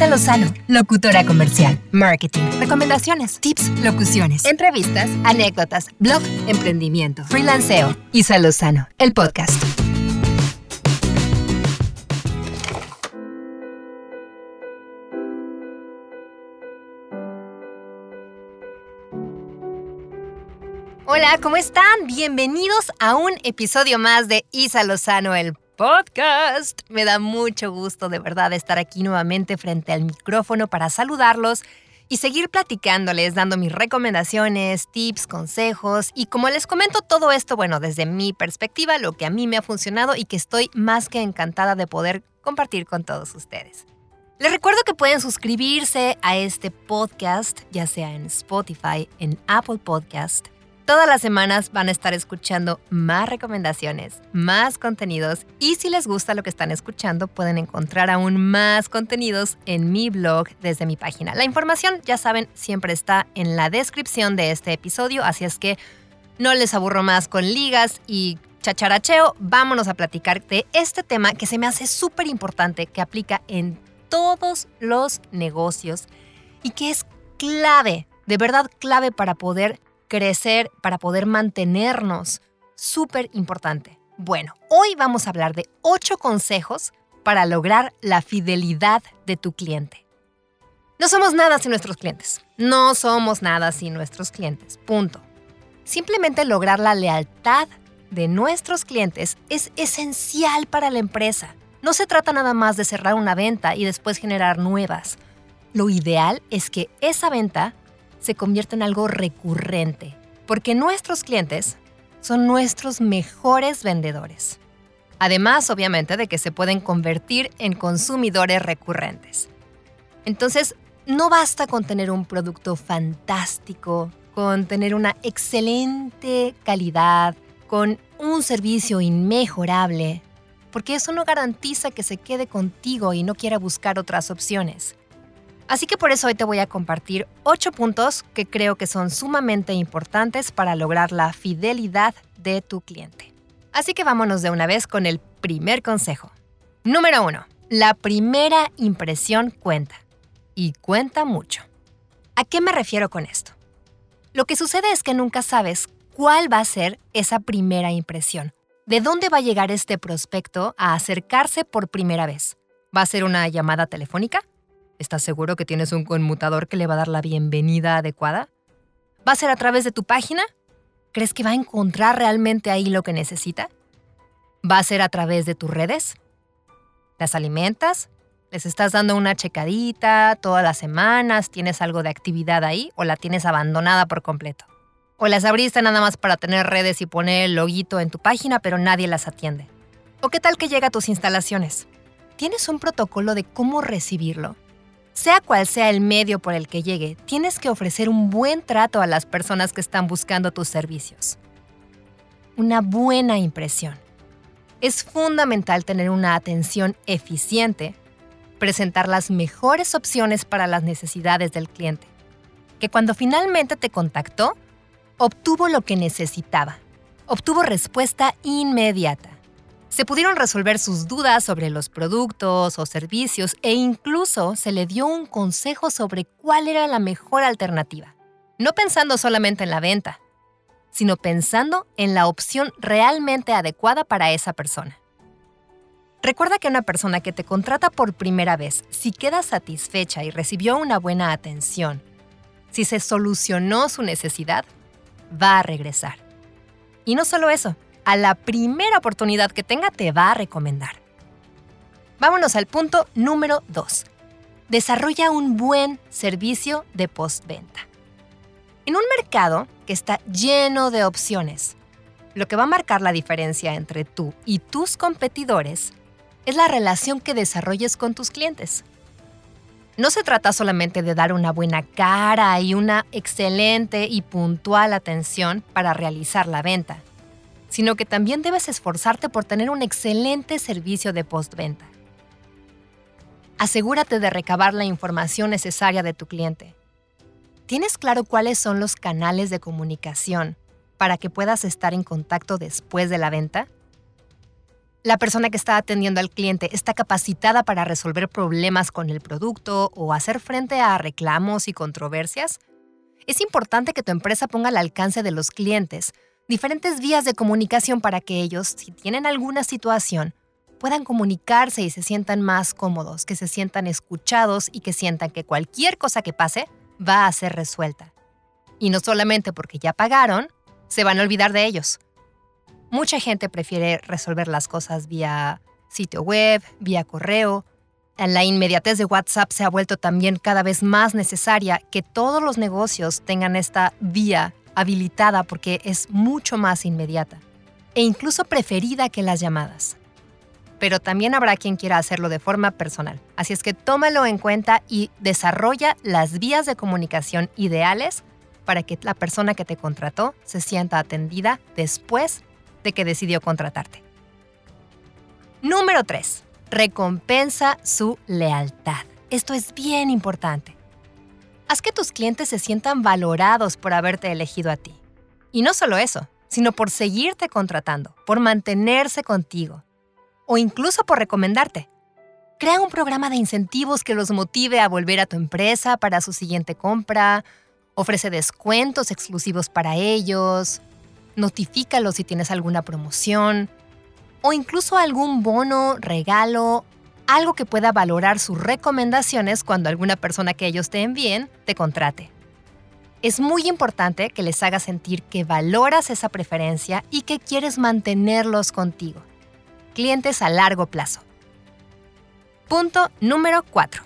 Isa Lozano, locutora comercial, marketing, recomendaciones, tips, locuciones, entrevistas, anécdotas, blog, emprendimiento, freelanceo. Isa Lozano, el podcast. Hola, ¿cómo están? Bienvenidos a un episodio más de Isa Lozano, el podcast. Me da mucho gusto de verdad estar aquí nuevamente frente al micrófono para saludarlos y seguir platicándoles, dando mis recomendaciones, tips, consejos y como les comento todo esto, bueno, desde mi perspectiva, lo que a mí me ha funcionado y que estoy más que encantada de poder compartir con todos ustedes. Les recuerdo que pueden suscribirse a este podcast, ya sea en Spotify, en Apple Podcast, Todas las semanas van a estar escuchando más recomendaciones, más contenidos y si les gusta lo que están escuchando pueden encontrar aún más contenidos en mi blog desde mi página. La información, ya saben, siempre está en la descripción de este episodio, así es que no les aburro más con ligas y chacharacheo, vámonos a platicar de este tema que se me hace súper importante, que aplica en todos los negocios y que es clave, de verdad clave para poder crecer, para poder mantenernos. Súper importante. Bueno, hoy vamos a hablar de 8 consejos para lograr la fidelidad de tu cliente. No somos nada sin nuestros clientes. No somos nada sin nuestros clientes. Punto. Simplemente lograr la lealtad de nuestros clientes es esencial para la empresa. No se trata nada más de cerrar una venta y después generar nuevas. Lo ideal es que esa venta se convierte en algo recurrente, porque nuestros clientes son nuestros mejores vendedores. Además, obviamente, de que se pueden convertir en consumidores recurrentes. Entonces, no basta con tener un producto fantástico, con tener una excelente calidad, con un servicio inmejorable, porque eso no garantiza que se quede contigo y no quiera buscar otras opciones. Así que por eso hoy te voy a compartir 8 puntos que creo que son sumamente importantes para lograr la fidelidad de tu cliente. Así que vámonos de una vez con el primer consejo. Número 1. La primera impresión cuenta. Y cuenta mucho. ¿A qué me refiero con esto? Lo que sucede es que nunca sabes cuál va a ser esa primera impresión. ¿De dónde va a llegar este prospecto a acercarse por primera vez? ¿Va a ser una llamada telefónica? ¿Estás seguro que tienes un conmutador que le va a dar la bienvenida adecuada? ¿Va a ser a través de tu página? ¿Crees que va a encontrar realmente ahí lo que necesita? ¿Va a ser a través de tus redes? ¿Las alimentas? ¿Les estás dando una checadita todas las semanas? ¿Tienes algo de actividad ahí o la tienes abandonada por completo? ¿O las abriste nada más para tener redes y poner el loguito en tu página pero nadie las atiende? ¿O qué tal que llega a tus instalaciones? ¿Tienes un protocolo de cómo recibirlo? Sea cual sea el medio por el que llegue, tienes que ofrecer un buen trato a las personas que están buscando tus servicios. Una buena impresión. Es fundamental tener una atención eficiente, presentar las mejores opciones para las necesidades del cliente, que cuando finalmente te contactó, obtuvo lo que necesitaba, obtuvo respuesta inmediata se pudieron resolver sus dudas sobre los productos o servicios e incluso se le dio un consejo sobre cuál era la mejor alternativa. No pensando solamente en la venta, sino pensando en la opción realmente adecuada para esa persona. Recuerda que una persona que te contrata por primera vez, si queda satisfecha y recibió una buena atención, si se solucionó su necesidad, va a regresar. Y no solo eso, a la primera oportunidad que tenga te va a recomendar. Vámonos al punto número 2. Desarrolla un buen servicio de postventa. En un mercado que está lleno de opciones, lo que va a marcar la diferencia entre tú y tus competidores es la relación que desarrolles con tus clientes. No se trata solamente de dar una buena cara y una excelente y puntual atención para realizar la venta sino que también debes esforzarte por tener un excelente servicio de postventa. Asegúrate de recabar la información necesaria de tu cliente. ¿Tienes claro cuáles son los canales de comunicación para que puedas estar en contacto después de la venta? la persona que está atendiendo al cliente está capacitada para resolver problemas con el producto o hacer frente a reclamos y controversias? Es importante que tu empresa ponga al alcance de los clientes diferentes vías de comunicación para que ellos, si tienen alguna situación, puedan comunicarse y se sientan más cómodos, que se sientan escuchados y que sientan que cualquier cosa que pase va a ser resuelta. Y no solamente porque ya pagaron, se van a olvidar de ellos Mucha gente prefiere resolver las cosas vía sitio web, vía correo. La inmediatez de WhatsApp se ha vuelto también cada vez más necesaria que todos los negocios tengan esta vía habilitada porque es mucho más inmediata e incluso preferida que las llamadas. Pero también habrá quien quiera hacerlo de forma personal. Así es que tómalo en cuenta y desarrolla las vías de comunicación ideales para que la persona que te contrató se sienta atendida después de que decidió contratarte. Número 3. Recompensa su lealtad. Esto es bien importante. Haz que tus clientes se sientan valorados por haberte elegido a ti. Y no solo eso, sino por seguirte contratando, por mantenerse contigo o incluso por recomendarte. Crea un programa de incentivos que los motive a volver a tu empresa para su siguiente compra, ofrece descuentos exclusivos para ellos, notifícalo si tienes alguna promoción o incluso algún bono, regalo, algo que pueda valorar sus recomendaciones cuando alguna persona que ellos te envíen te contrate. Es muy importante que les hagas sentir que valoras esa preferencia y que quieres mantenerlos contigo. Clientes a largo plazo. Punto número 4.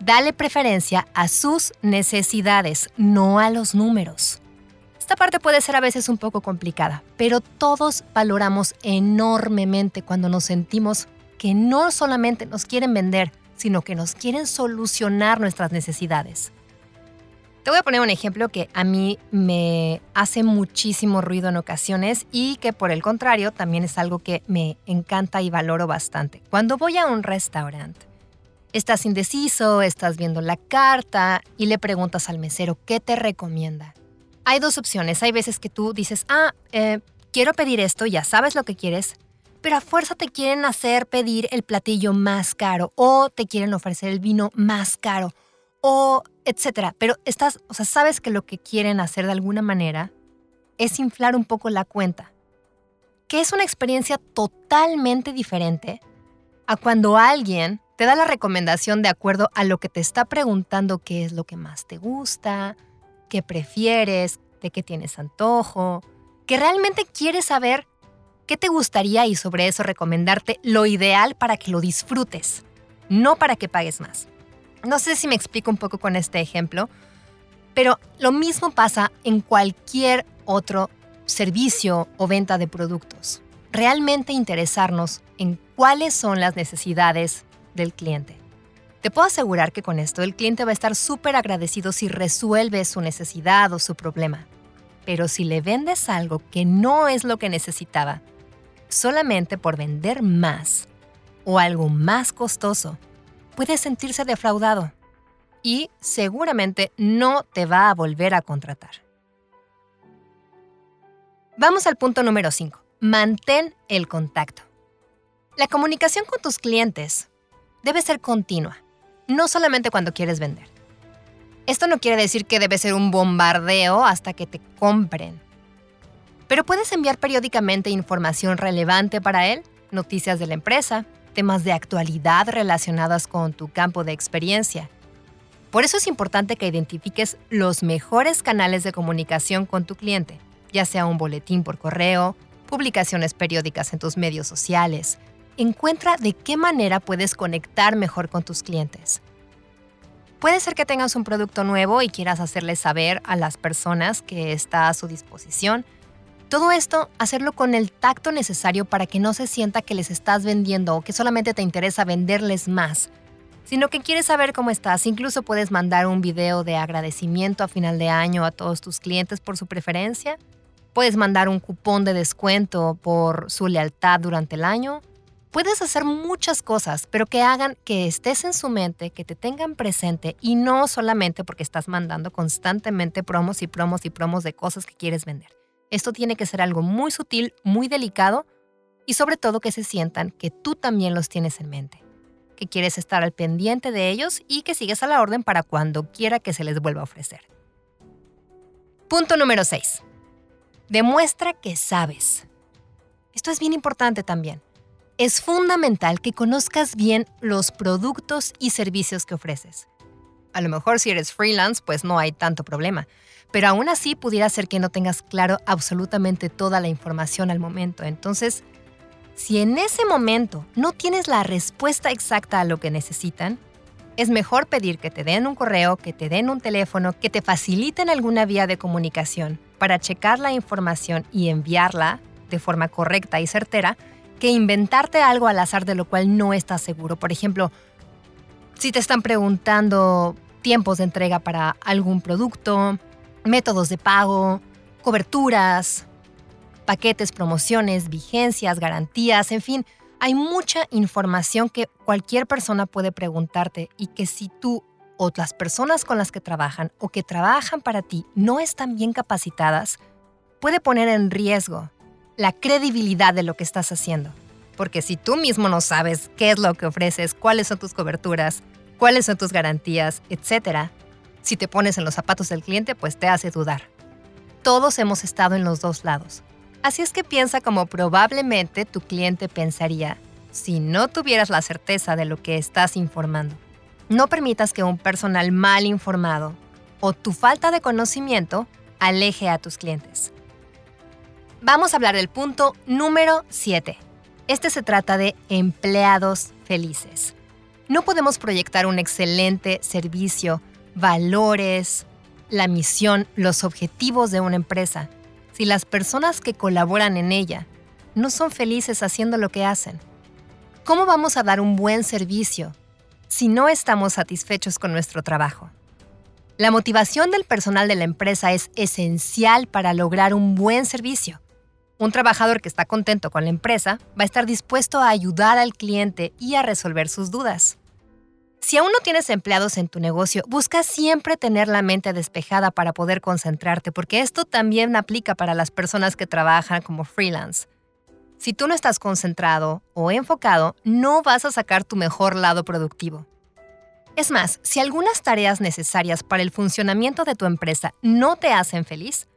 Dale preferencia a sus necesidades, no a los números. Esta parte puede ser a veces un poco complicada, pero todos valoramos enormemente cuando nos sentimos que no solamente nos quieren vender, sino que nos quieren solucionar nuestras necesidades. Te voy a poner un ejemplo que a mí me hace muchísimo ruido en ocasiones y que por el contrario también es algo que me encanta y valoro bastante. Cuando voy a un restaurante, estás indeciso, estás viendo la carta y le preguntas al mesero qué te recomienda hay dos opciones. Hay veces que tú dices, ah, eh, quiero pedir esto, ya sabes lo que quieres, pero a fuerza te quieren hacer pedir el platillo más caro o te quieren ofrecer el vino más caro o etcétera. Pero estás, o sea, sabes que lo que quieren hacer de alguna manera es inflar un poco la cuenta. Que es una experiencia totalmente diferente a cuando alguien te da la recomendación de acuerdo a lo que te está preguntando qué es lo que más te gusta, qué prefieres, de qué tienes antojo, que realmente quieres saber qué te gustaría y sobre eso recomendarte lo ideal para que lo disfrutes, no para que pagues más. No sé si me explico un poco con este ejemplo, pero lo mismo pasa en cualquier otro servicio o venta de productos. Realmente interesarnos en cuáles son las necesidades del cliente. Te puedo asegurar que con esto el cliente va a estar súper agradecido si resuelve su necesidad o su problema. Pero si le vendes algo que no es lo que necesitaba, solamente por vender más o algo más costoso, puede sentirse defraudado y seguramente no te va a volver a contratar. Vamos al punto número 5. Mantén el contacto. La comunicación con tus clientes debe ser continua no solamente cuando quieres vender. Esto no quiere decir que debe ser un bombardeo hasta que te compren. Pero puedes enviar periódicamente información relevante para él, noticias de la empresa, temas de actualidad relacionadas con tu campo de experiencia. Por eso es importante que identifiques los mejores canales de comunicación con tu cliente, ya sea un boletín por correo, publicaciones periódicas en tus medios sociales, encuentra de qué manera puedes conectar mejor con tus clientes. Puede ser que tengas un producto nuevo y quieras hacerles saber a las personas que está a su disposición. Todo esto, hacerlo con el tacto necesario para que no se sienta que les estás vendiendo o que solamente te interesa venderles más, sino que quieres saber cómo estás. Incluso puedes mandar un video de agradecimiento a final de año a todos tus clientes por su preferencia. Puedes mandar un cupón de descuento por su lealtad durante el año Puedes hacer muchas cosas, pero que hagan que estés en su mente, que te tengan presente y no solamente porque estás mandando constantemente promos y promos y promos de cosas que quieres vender. Esto tiene que ser algo muy sutil, muy delicado y sobre todo que se sientan que tú también los tienes en mente, que quieres estar al pendiente de ellos y que sigues a la orden para cuando quiera que se les vuelva a ofrecer. Punto número 6. Demuestra que sabes. Esto es bien importante también. Es fundamental que conozcas bien los productos y servicios que ofreces. A lo mejor si eres freelance, pues no hay tanto problema, pero aún así pudiera ser que no tengas claro absolutamente toda la información al momento. Entonces, si en ese momento no tienes la respuesta exacta a lo que necesitan, es mejor pedir que te den un correo, que te den un teléfono, que te faciliten alguna vía de comunicación para checar la información y enviarla de forma correcta y certera, que inventarte algo al azar de lo cual no estás seguro. Por ejemplo, si te están preguntando tiempos de entrega para algún producto, métodos de pago, coberturas, paquetes, promociones, vigencias, garantías, en fin, hay mucha información que cualquier persona puede preguntarte y que si tú o las personas con las que trabajan o que trabajan para ti no están bien capacitadas, puede poner en riesgo la credibilidad de lo que estás haciendo. Porque si tú mismo no sabes qué es lo que ofreces, cuáles son tus coberturas, cuáles son tus garantías, etc., si te pones en los zapatos del cliente, pues te hace dudar. Todos hemos estado en los dos lados. Así es que piensa como probablemente tu cliente pensaría si no tuvieras la certeza de lo que estás informando. No permitas que un personal mal informado o tu falta de conocimiento aleje a tus clientes. Vamos a hablar del punto número 7. Este se trata de empleados felices. No podemos proyectar un excelente servicio, valores, la misión, los objetivos de una empresa si las personas que colaboran en ella no son felices haciendo lo que hacen. ¿Cómo vamos a dar un buen servicio si no estamos satisfechos con nuestro trabajo? La motivación del personal de la empresa es esencial para lograr un buen servicio. Un trabajador que está contento con la empresa va a estar dispuesto a ayudar al cliente y a resolver sus dudas. Si aún no tienes empleados en tu negocio, busca siempre tener la mente despejada para poder concentrarte, porque esto también aplica para las personas que trabajan como freelance. Si tú no estás concentrado o enfocado, no vas a sacar tu mejor lado productivo. Es más, si algunas tareas necesarias para el funcionamiento de tu empresa no te hacen feliz,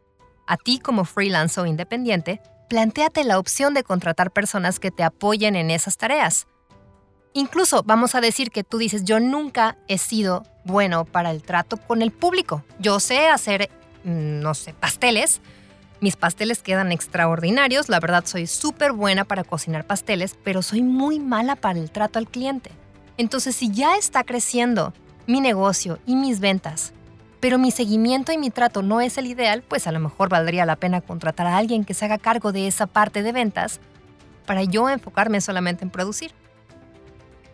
a ti como freelance o independiente, plantéate la opción de contratar personas que te apoyen en esas tareas. Incluso vamos a decir que tú dices, yo nunca he sido bueno para el trato con el público. Yo sé hacer, mm, no sé, pasteles. Mis pasteles quedan extraordinarios. La verdad, soy súper buena para cocinar pasteles, pero soy muy mala para el trato al cliente. Entonces, si ya está creciendo mi negocio y mis ventas, pero mi seguimiento y mi trato no es el ideal, pues a lo mejor valdría la pena contratar a alguien que se haga cargo de esa parte de ventas para yo enfocarme solamente en producir.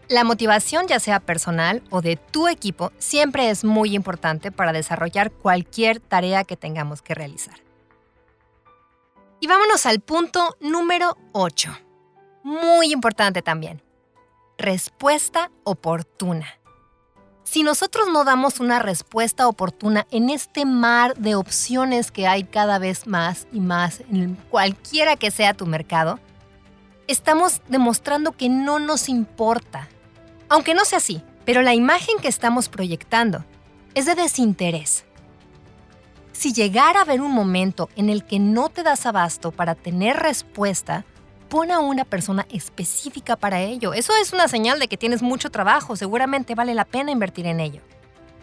La motivación, ya sea personal o de tu equipo, siempre es muy importante para desarrollar cualquier tarea que tengamos que realizar. Y vámonos al punto número 8. Muy importante también. Respuesta oportuna. Si nosotros no damos una respuesta oportuna en este mar de opciones que hay cada vez más y más en cualquiera que sea tu mercado, estamos demostrando que no nos importa. Aunque no sea así, pero la imagen que estamos proyectando es de desinterés. Si llegara a haber un momento en el que no te das abasto para tener respuesta, pon a una persona específica para ello. Eso es una señal de que tienes mucho trabajo, seguramente vale la pena invertir en ello.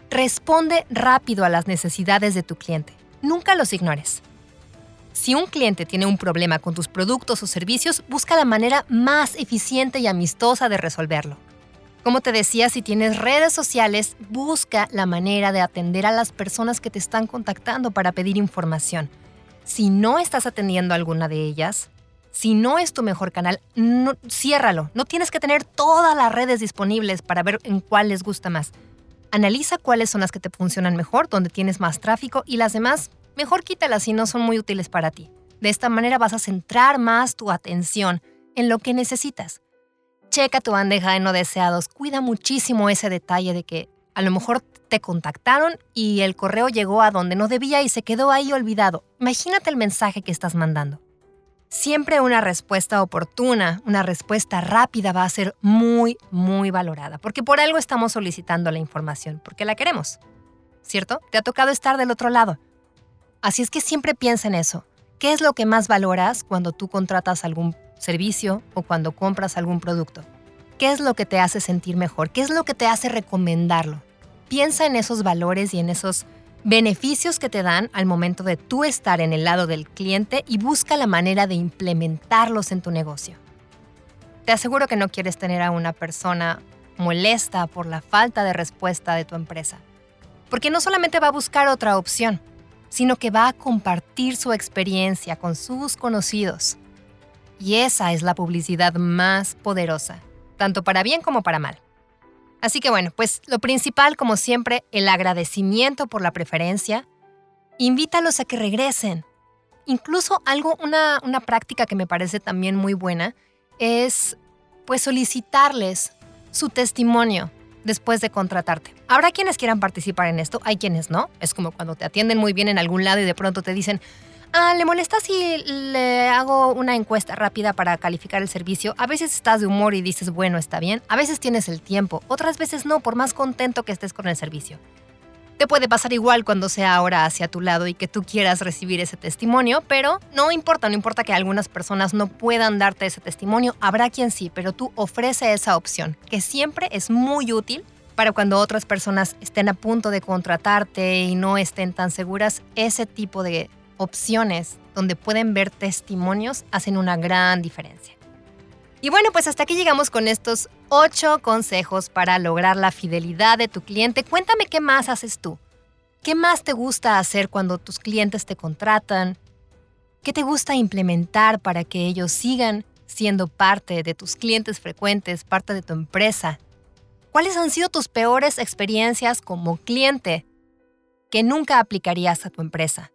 Responde rápido a las necesidades de tu cliente. Nunca los ignores. Si un cliente tiene un problema con tus productos o servicios, busca la manera más eficiente y amistosa de resolverlo. Como te decía, si tienes redes sociales, busca la manera de atender a las personas que te están contactando para pedir información. Si no estás atendiendo a alguna de ellas, si no es tu mejor canal, ciérralo. No tienes que tener todas las redes disponibles para ver en cuál les gusta más. Analiza cuáles son las que te funcionan mejor, donde tienes más tráfico y las demás, mejor quítalas si no son muy útiles para ti. De esta manera vas a centrar más tu atención en lo que necesitas. Checa tu bandeja de no deseados. Cuida muchísimo ese detalle de que a lo mejor te contactaron y el correo llegó a donde no debía y se quedó ahí olvidado. Imagínate el mensaje que estás mandando. siempre una respuesta oportuna, una respuesta rápida va a ser muy, muy valorada, porque por algo estamos solicitando la información, porque la queremos. ¿Cierto? Te ha tocado estar del otro lado. Así es que siempre piensa en eso. ¿Qué es lo que más valoras cuando tú contratas algún servicio o cuando compras algún producto? ¿Qué es lo que te hace sentir mejor? ¿Qué es lo que te hace recomendarlo? Piensa en esos valores y en esos beneficios que te dan al momento de tú estar en el lado del cliente y busca la manera de implementarlos en tu negocio. Te aseguro que no quieres tener a una persona molesta por la falta de respuesta de tu empresa, porque no solamente va a buscar otra opción, sino que va a compartir su experiencia con sus conocidos. Y esa es la publicidad más poderosa, tanto para bien como para mal. Así que bueno, pues lo principal, como siempre, el agradecimiento por la preferencia. Invítalos a que regresen. Incluso algo, una, una práctica que me parece también muy buena es pues solicitarles su testimonio después de contratarte. Habrá quienes quieran participar en esto, hay quienes no. Es como cuando te atienden muy bien en algún lado y de pronto te dicen, Ah, ¿le molesta si le hago una encuesta rápida para calificar el servicio? A veces estás de humor y dices, bueno, está bien. A veces tienes el tiempo, otras veces no, por más contento que estés con el servicio. Te puede pasar igual cuando sea ahora hacia tu lado y que tú quieras recibir ese testimonio, pero no importa, no importa que algunas personas no puedan darte ese testimonio, habrá quien sí, pero tú ofrece esa opción, que siempre es muy útil para cuando otras personas estén a punto de contratarte y no estén tan seguras, ese tipo de opciones donde pueden ver testimonios hacen una gran diferencia. Y bueno, pues hasta aquí llegamos con estos ocho consejos para lograr la fidelidad de tu cliente. Cuéntame qué más haces tú. ¿Qué más te gusta hacer cuando tus clientes te contratan? ¿Qué te gusta implementar para que ellos sigan siendo parte de tus clientes frecuentes, parte de tu empresa? ¿Cuáles han sido tus peores experiencias como cliente que nunca aplicarías a tu empresa?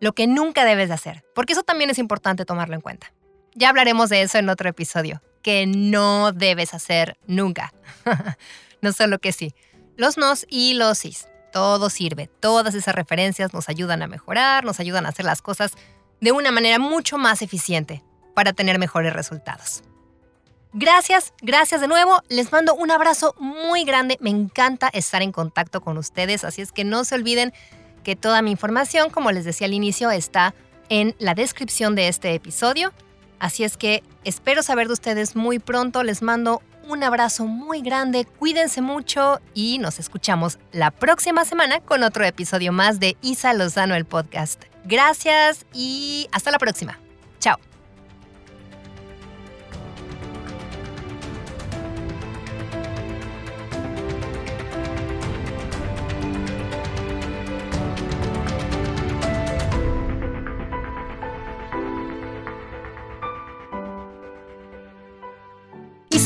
Lo que nunca debes de hacer, porque eso también es importante tomarlo en cuenta. Ya hablaremos de eso en otro episodio, que no debes hacer nunca. no solo que sí, los nos y los sís. Todo sirve, todas esas referencias nos ayudan a mejorar, nos ayudan a hacer las cosas de una manera mucho más eficiente para tener mejores resultados. Gracias, gracias de nuevo. Les mando un abrazo muy grande. Me encanta estar en contacto con ustedes, así es que no se olviden que toda mi información, como les decía al inicio, está en la descripción de este episodio. Así es que espero saber de ustedes muy pronto. Les mando un abrazo muy grande, cuídense mucho y nos escuchamos la próxima semana con otro episodio más de Isa Lozano el podcast. Gracias y hasta la próxima. Chao.